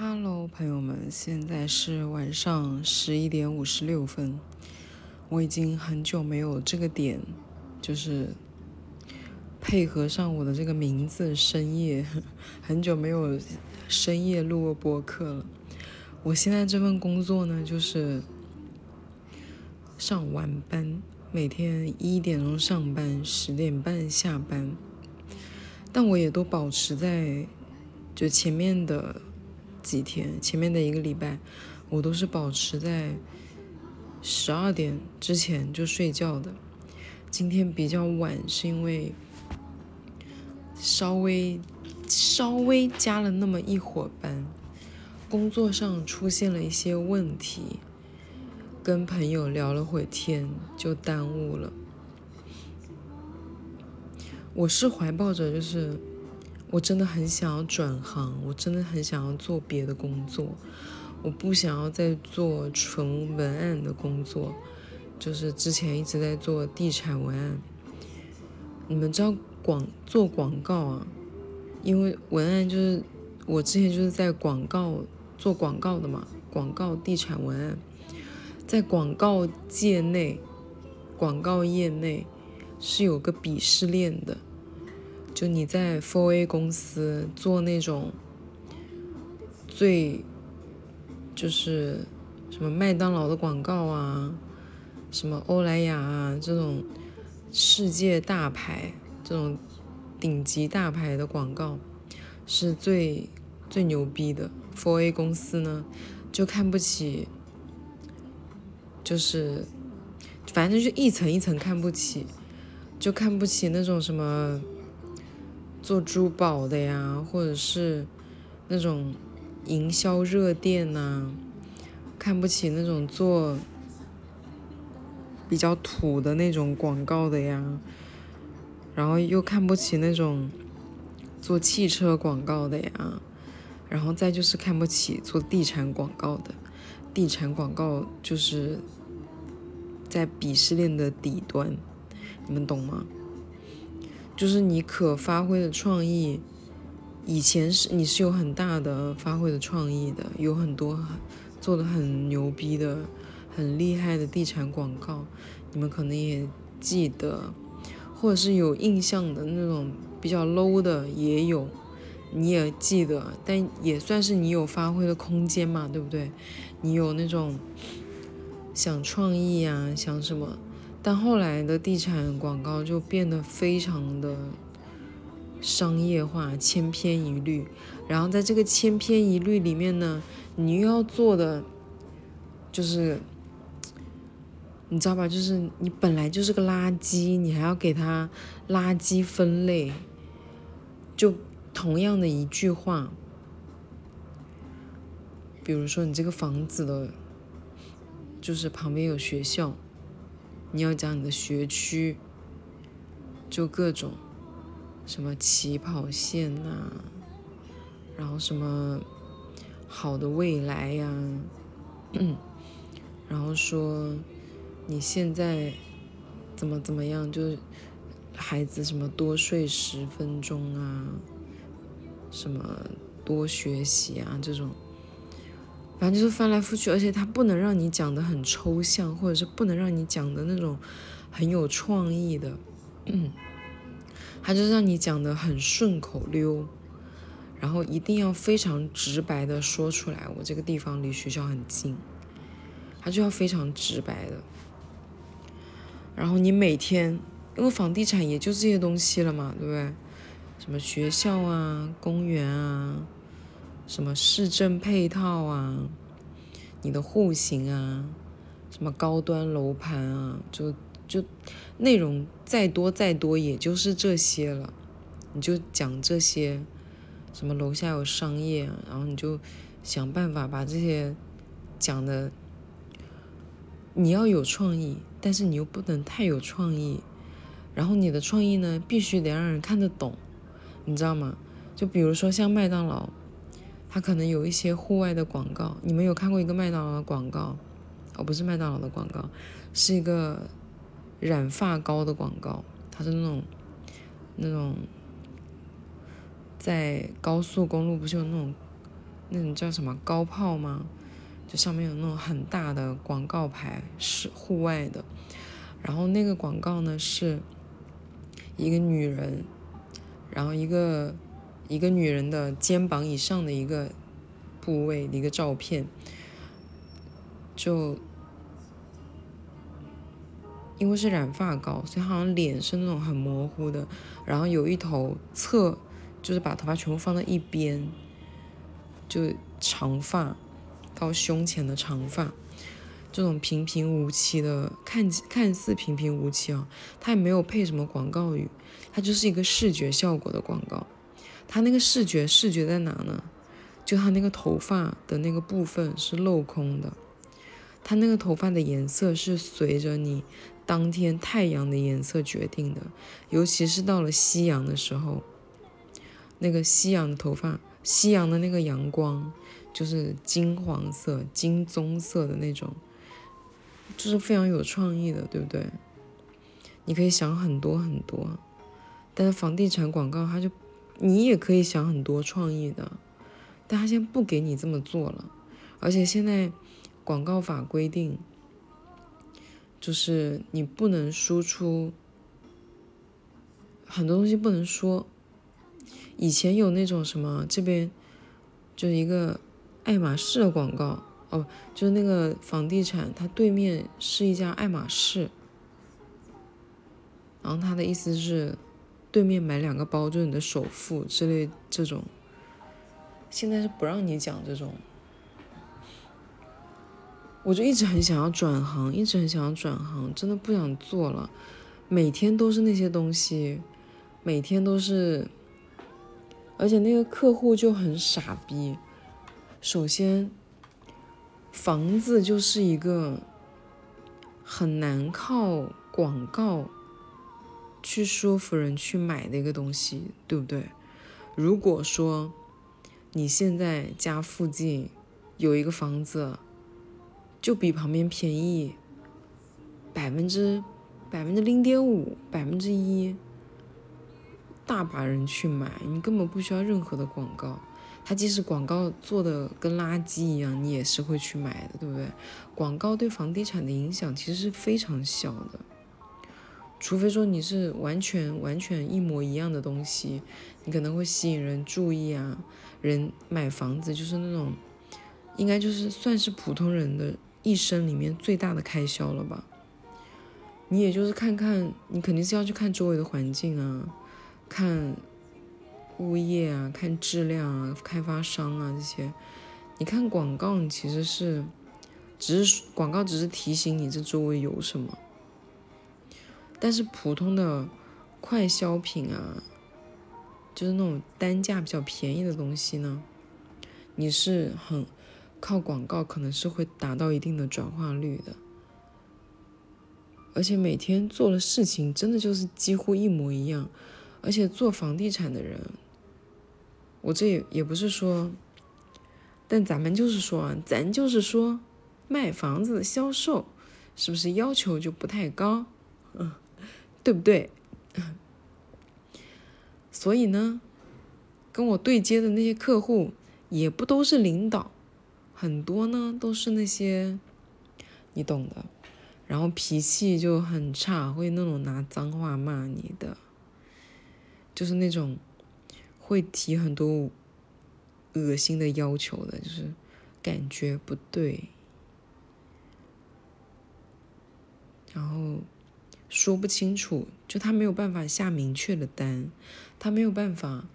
Hello，朋友们，现在是晚上十一点五十六分。我已经很久没有这个点，就是配合上我的这个名字深夜，很久没有深夜录过播客了。我现在这份工作呢，就是上晚班，每天一点钟上班，十点半下班。但我也都保持在就前面的。几天前面的一个礼拜，我都是保持在十二点之前就睡觉的。今天比较晚，是因为稍微稍微加了那么一会儿班，工作上出现了一些问题，跟朋友聊了会天，就耽误了。我是怀抱着就是。我真的很想要转行，我真的很想要做别的工作，我不想要再做纯文案的工作，就是之前一直在做地产文案。你们知道广做广告啊？因为文案就是我之前就是在广告做广告的嘛，广告地产文案，在广告界内，广告业内是有个鄙视链的。就你在 Four A 公司做那种最就是什么麦当劳的广告啊，什么欧莱雅啊这种世界大牌、这种顶级大牌的广告是最最牛逼的。，for a 公司呢就看不起，就是反正就一层一层看不起，就看不起那种什么。做珠宝的呀，或者是那种营销热店呐，看不起那种做比较土的那种广告的呀，然后又看不起那种做汽车广告的呀，然后再就是看不起做地产广告的，地产广告就是在鄙视链的底端，你们懂吗？就是你可发挥的创意，以前是你是有很大的发挥的创意的，有很多做的很牛逼的、很厉害的地产广告，你们可能也记得，或者是有印象的那种比较 low 的也有，你也记得，但也算是你有发挥的空间嘛，对不对？你有那种想创意呀，想什么？但后来的地产广告就变得非常的商业化、千篇一律。然后在这个千篇一律里面呢，你又要做的就是，你知道吧？就是你本来就是个垃圾，你还要给它垃圾分类。就同样的一句话，比如说你这个房子的，就是旁边有学校。你要讲你的学区，就各种什么起跑线呐，然后什么好的未来呀，然后说你现在怎么怎么样，就孩子什么多睡十分钟啊，什么多学习啊这种。反正就是翻来覆去，而且它不能让你讲的很抽象，或者是不能让你讲的那种很有创意的，嗯，它就让你讲的很顺口溜，然后一定要非常直白的说出来。我这个地方离学校很近，它就要非常直白的。然后你每天，因为房地产也就这些东西了嘛，对不对？什么学校啊，公园啊。什么市政配套啊，你的户型啊，什么高端楼盘啊，就就内容再多再多，也就是这些了。你就讲这些，什么楼下有商业，然后你就想办法把这些讲的，你要有创意，但是你又不能太有创意，然后你的创意呢，必须得让人看得懂，你知道吗？就比如说像麦当劳。它可能有一些户外的广告，你们有看过一个麦当劳的广告？哦，不是麦当劳的广告，是一个染发膏的广告。它是那种那种在高速公路不是有那种那种叫什么高炮吗？就上面有那种很大的广告牌，是户外的。然后那个广告呢，是一个女人，然后一个一个女人的肩膀以上的一个部位的一个照片，就因为是染发膏，所以好像脸是那种很模糊的。然后有一头侧，就是把头发全部放在一边，就长发。到胸前的长发，这种平平无奇的，看看似平平无奇啊，它也没有配什么广告语，它就是一个视觉效果的广告。它那个视觉视觉在哪呢？就它那个头发的那个部分是镂空的，它那个头发的颜色是随着你当天太阳的颜色决定的，尤其是到了夕阳的时候，那个夕阳的头发，夕阳的那个阳光。就是金黄色、金棕色的那种，就是非常有创意的，对不对？你可以想很多很多，但是房地产广告，它就你也可以想很多创意的，但他现在不给你这么做了，而且现在广告法规定，就是你不能输出很多东西，不能说。以前有那种什么，这边就是一个。爱马仕的广告哦，就是那个房地产，它对面是一家爱马仕，然后他的意思是，对面买两个包就是你的首付之类这种。现在是不让你讲这种，我就一直很想要转行，一直很想要转行，真的不想做了，每天都是那些东西，每天都是，而且那个客户就很傻逼。首先，房子就是一个很难靠广告去说服人去买的一个东西，对不对？如果说你现在家附近有一个房子，就比旁边便宜百分之百分之零点五、百分之一，大把人去买，你根本不需要任何的广告。它即使广告做的跟垃圾一样，你也是会去买的，对不对？广告对房地产的影响其实是非常小的，除非说你是完全完全一模一样的东西，你可能会吸引人注意啊。人买房子就是那种，应该就是算是普通人的一生里面最大的开销了吧？你也就是看看，你肯定是要去看周围的环境啊，看。物业啊，看质量啊，开发商啊这些，你看广告，你其实是，只是广告只是提醒你这周围有什么，但是普通的快消品啊，就是那种单价比较便宜的东西呢，你是很靠广告，可能是会达到一定的转化率的，而且每天做的事情真的就是几乎一模一样，而且做房地产的人。我这也也不是说，但咱们就是说啊，咱就是说，卖房子的销售是不是要求就不太高，嗯，对不对？所以呢，跟我对接的那些客户也不都是领导，很多呢都是那些你懂的，然后脾气就很差，会那种拿脏话骂你的，就是那种。会提很多恶心的要求的，就是感觉不对，然后说不清楚，就他没有办法下明确的单，他没有办法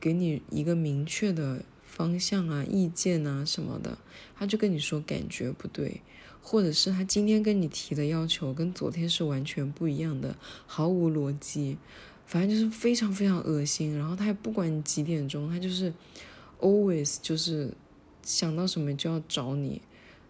给你一个明确的方向啊、意见啊什么的，他就跟你说感觉不对，或者是他今天跟你提的要求跟昨天是完全不一样的，毫无逻辑。反正就是非常非常恶心，然后他也不管你几点钟，他就是 always 就是想到什么就要找你，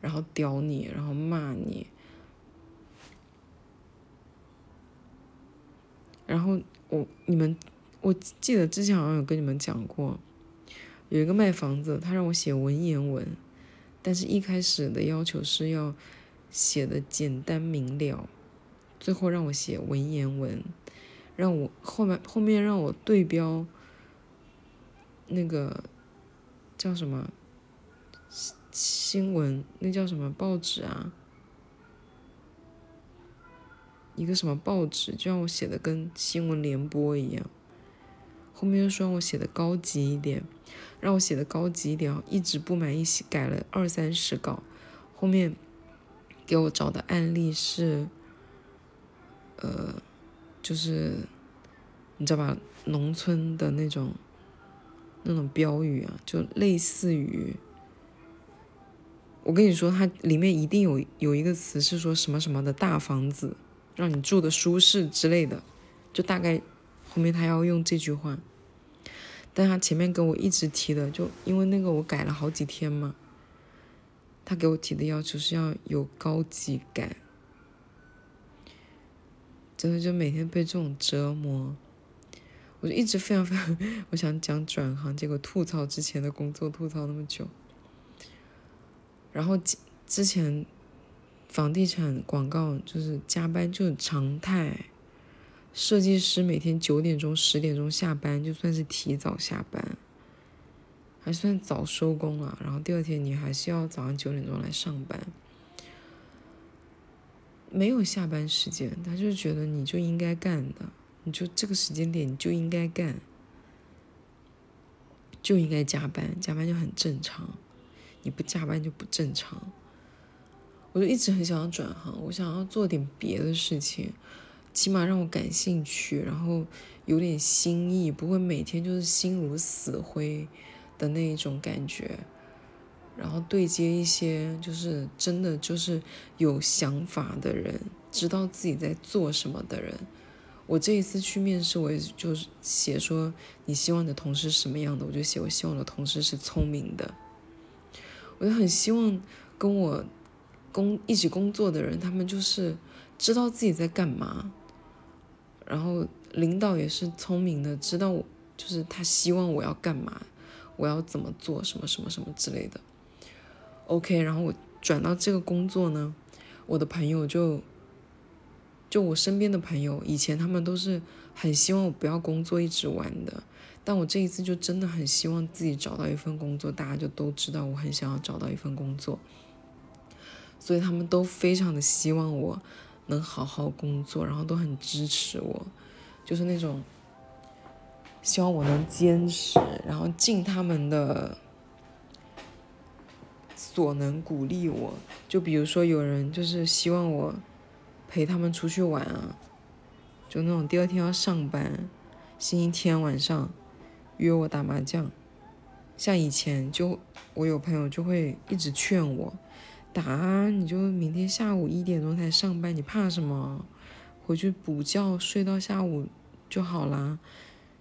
然后屌你，然后骂你，然后我你们我记得之前好像有跟你们讲过，有一个卖房子，他让我写文言文，但是一开始的要求是要写的简单明了，最后让我写文言文。让我后面后面让我对标，那个叫什么新新闻，那叫什么报纸啊？一个什么报纸，就让我写的跟新闻联播一样。后面又说让我写的高级一点，让我写的高级一点，一直不满意，改了二三十稿。后面给我找的案例是，呃，就是你知道吧，农村的那种那种标语啊，就类似于，我跟你说，它里面一定有有一个词是说什么什么的大房子。让你住的舒适之类的，就大概后面他要用这句话，但他前面跟我一直提的，就因为那个我改了好几天嘛，他给我提的要求是要有高级感，真的就每天被这种折磨，我就一直非常非常，我想讲转行，结果吐槽之前的工作吐槽那么久，然后之前。房地产广告就是加班就是常态，设计师每天九点钟十点钟下班，就算是提早下班，还算早收工了。然后第二天你还是要早上九点钟来上班，没有下班时间，他就觉得你就应该干的，你就这个时间点你就应该干，就应该加班，加班就很正常，你不加班就不正常。我就一直很想要转行，我想要做点别的事情，起码让我感兴趣，然后有点新意，不会每天就是心如死灰的那一种感觉。然后对接一些就是真的就是有想法的人，知道自己在做什么的人。我这一次去面试，我也就是写说你希望你的同事什么样的，我就写我希望我的同事是聪明的。我就很希望跟我。工一起工作的人，他们就是知道自己在干嘛，然后领导也是聪明的，知道我就是他希望我要干嘛，我要怎么做，什么什么什么之类的。OK，然后我转到这个工作呢，我的朋友就就我身边的朋友，以前他们都是很希望我不要工作，一直玩的，但我这一次就真的很希望自己找到一份工作，大家就都知道我很想要找到一份工作。所以他们都非常的希望我能好好工作，然后都很支持我，就是那种希望我能坚持，然后尽他们的所能鼓励我。就比如说有人就是希望我陪他们出去玩啊，就那种第二天要上班，星期天晚上约我打麻将。像以前就我有朋友就会一直劝我。打你就明天下午一点钟才上班，你怕什么？回去补觉睡到下午就好啦。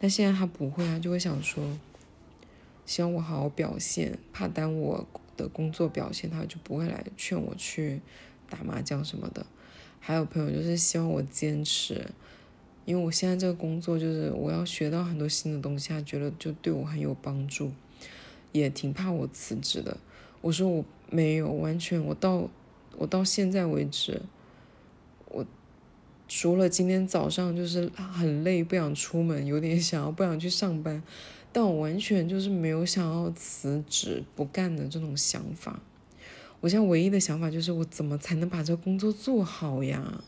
但现在他不会啊，就会想说，希望我好好表现，怕耽误我的工作表现，他就不会来劝我去打麻将什么的。还有朋友就是希望我坚持，因为我现在这个工作就是我要学到很多新的东西，他觉得就对我很有帮助，也挺怕我辞职的。我说我没有完全，我到我到现在为止，我除了今天早上就是很累，不想出门，有点想要不想去上班，但我完全就是没有想要辞职不干的这种想法。我现在唯一的想法就是我怎么才能把这工作做好呀？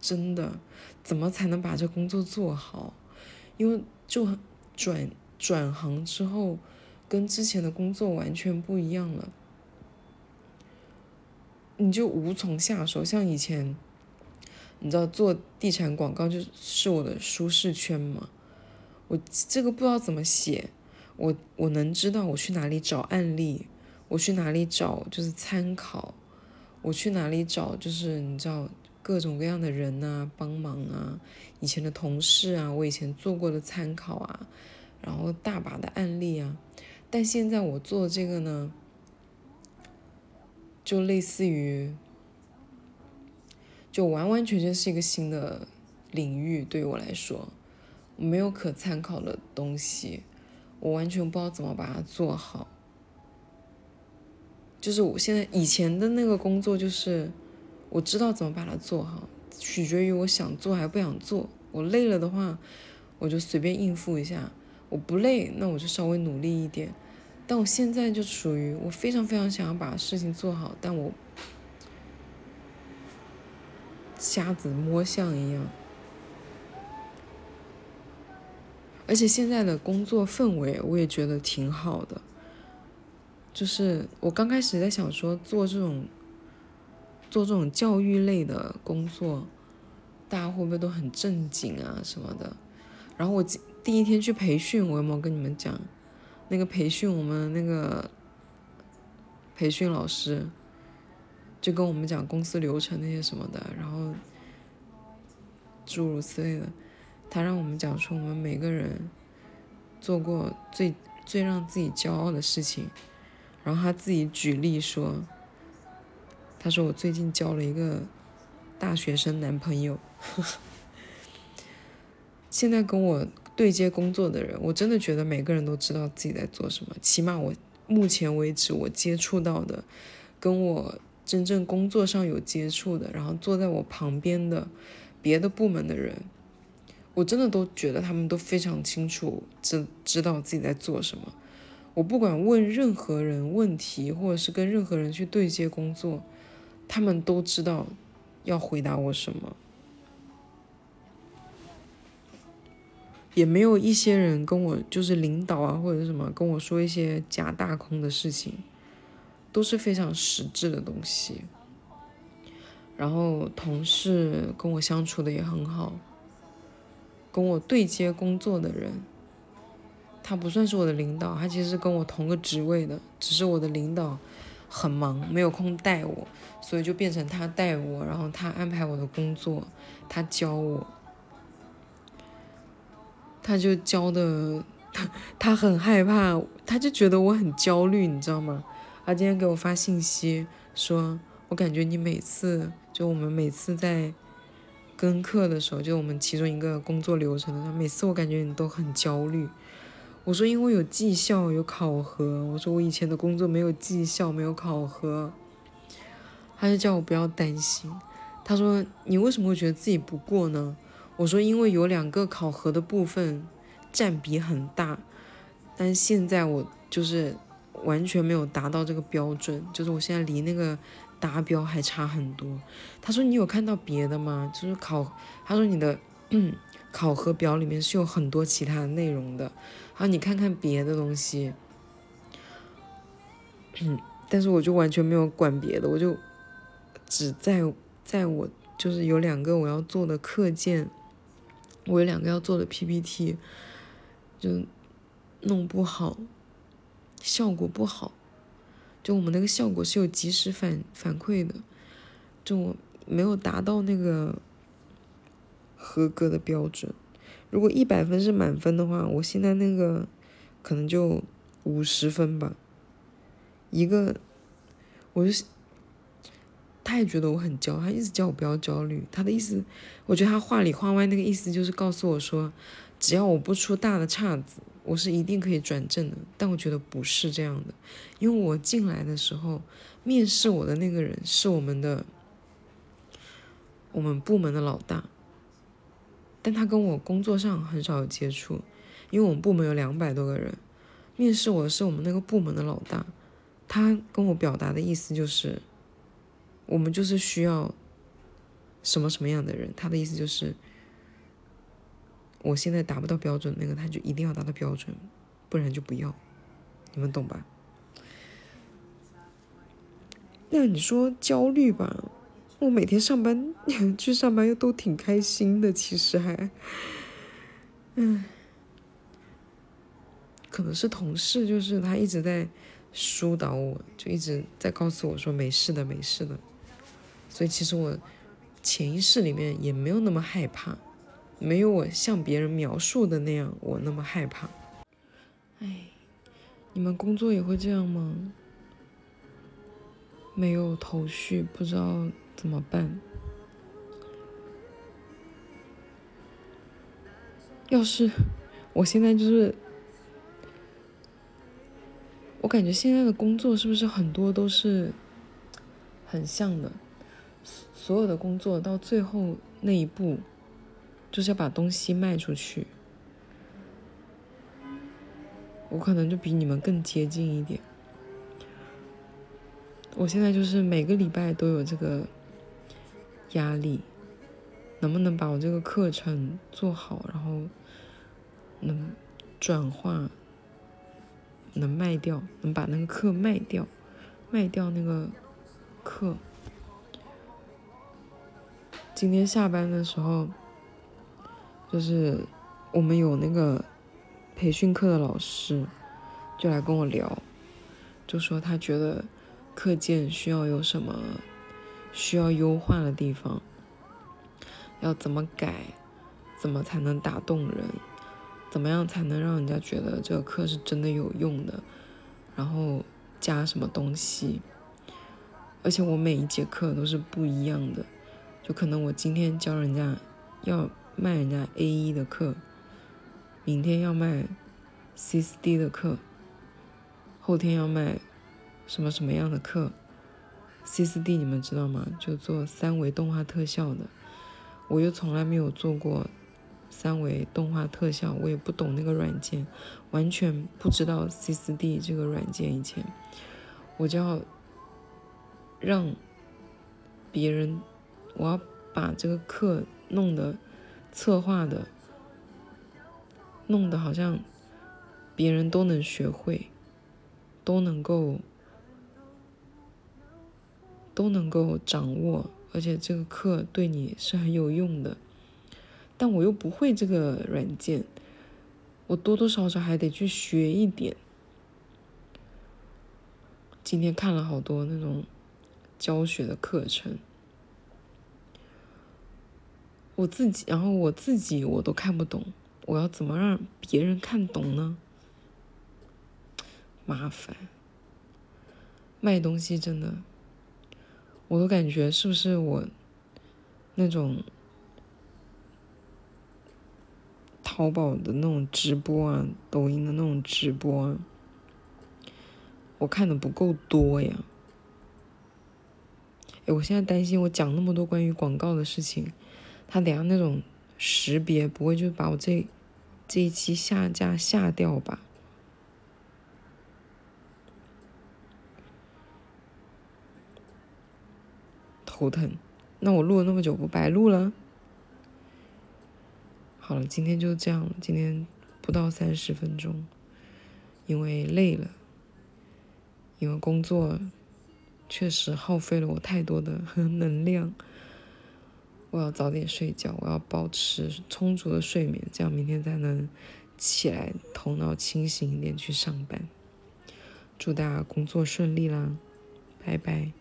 真的，怎么才能把这工作做好？因为就转转行之后，跟之前的工作完全不一样了。你就无从下手，像以前，你知道做地产广告就是我的舒适圈嘛。我这个不知道怎么写，我我能知道我去哪里找案例，我去哪里找就是参考，我去哪里找就是你知道各种各样的人啊帮忙啊，以前的同事啊，我以前做过的参考啊，然后大把的案例啊，但现在我做这个呢。就类似于，就完完全全是一个新的领域，对于我来说，没有可参考的东西，我完全不知道怎么把它做好。就是我现在以前的那个工作，就是我知道怎么把它做好，取决于我想做还不想做。我累了的话，我就随便应付一下；我不累，那我就稍微努力一点。但我现在就属于我非常非常想要把事情做好，但我瞎子摸象一样。而且现在的工作氛围我也觉得挺好的，就是我刚开始在想说做这种做这种教育类的工作，大家会不会都很正经啊什么的？然后我第一天去培训，我有没有跟你们讲？那个培训，我们那个培训老师就跟我们讲公司流程那些什么的，然后诸如此类的。他让我们讲出我们每个人做过最最让自己骄傲的事情，然后他自己举例说，他说我最近交了一个大学生男朋友，现在跟我。对接工作的人，我真的觉得每个人都知道自己在做什么。起码我目前为止我接触到的，跟我真正工作上有接触的，然后坐在我旁边的别的部门的人，我真的都觉得他们都非常清楚知知道自己在做什么。我不管问任何人问题，或者是跟任何人去对接工作，他们都知道要回答我什么。也没有一些人跟我就是领导啊或者什么跟我说一些假大空的事情，都是非常实质的东西。然后同事跟我相处的也很好，跟我对接工作的人，他不算是我的领导，他其实跟我同个职位的，只是我的领导很忙没有空带我，所以就变成他带我，然后他安排我的工作，他教我。他就教的，他很害怕，他就觉得我很焦虑，你知道吗？他今天给我发信息说，我感觉你每次就我们每次在跟课的时候，就我们其中一个工作流程的时候，每次我感觉你都很焦虑。我说因为有绩效有考核，我说我以前的工作没有绩效没有考核，他就叫我不要担心。他说你为什么会觉得自己不过呢？我说，因为有两个考核的部分占比很大，但现在我就是完全没有达到这个标准，就是我现在离那个达标还差很多。他说：“你有看到别的吗？就是考，他说你的 考核表里面是有很多其他内容的，好，你看看别的东西。”但是我就完全没有管别的，我就只在在我就是有两个我要做的课件。我有两个要做的 PPT，就弄不好，效果不好。就我们那个效果是有及时反反馈的，就我没有达到那个合格的标准。如果一百分是满分的话，我现在那个可能就五十分吧。一个，我就。他也觉得我很焦，他一直叫我不要焦虑。他的意思，我觉得他话里话外那个意思就是告诉我说，只要我不出大的岔子，我是一定可以转正的。但我觉得不是这样的，因为我进来的时候，面试我的那个人是我们的我们部门的老大，但他跟我工作上很少有接触，因为我们部门有两百多个人，面试我是我们那个部门的老大，他跟我表达的意思就是。我们就是需要什么什么样的人？他的意思就是，我现在达不到标准，那个他就一定要达到标准，不然就不要。你们懂吧？那你说焦虑吧？我每天上班 去上班又都挺开心的，其实还，嗯，可能是同事，就是他一直在疏导我，就一直在告诉我说没事的，没事的。所以其实我潜意识里面也没有那么害怕，没有我向别人描述的那样我那么害怕。哎，你们工作也会这样吗？没有头绪，不知道怎么办。要是我现在就是，我感觉现在的工作是不是很多都是很像的？所有的工作到最后那一步，就是要把东西卖出去。我可能就比你们更接近一点。我现在就是每个礼拜都有这个压力，能不能把我这个课程做好，然后能转化，能卖掉，能把那个课卖掉，卖掉那个课。今天下班的时候，就是我们有那个培训课的老师，就来跟我聊，就说他觉得。课件需要有什么需要优化的地方？要怎么改？怎么才能打动人？怎么样才能让人家觉得这个课是真的有用的？然后加什么东西？而且我每一节课都是不一样的，就可能我今天教人家要卖人家 A 一的课，明天要卖 C 四 D 的课，后天要卖。什么什么样的课？C 四 D 你们知道吗？就做三维动画特效的，我又从来没有做过三维动画特效，我也不懂那个软件，完全不知道 C 四 D 这个软件。以前我就要让别人，我要把这个课弄得策划的，弄得好像别人都能学会，都能够。都能够掌握，而且这个课对你是很有用的，但我又不会这个软件，我多多少少还得去学一点。今天看了好多那种教学的课程，我自己，然后我自己我都看不懂，我要怎么让别人看懂呢？麻烦，卖东西真的。我都感觉是不是我那种淘宝的那种直播啊，抖音的那种直播啊，我看的不够多呀？哎，我现在担心我讲那么多关于广告的事情，他等下那种识别不会就把我这这一期下架下掉吧？头疼，那我录了那么久不白录了？好了，今天就这样了。今天不到三十分钟，因为累了，因为工作确实耗费了我太多的 能量。我要早点睡觉，我要保持充足的睡眠，这样明天才能起来，头脑清醒一点去上班。祝大家工作顺利啦，拜拜。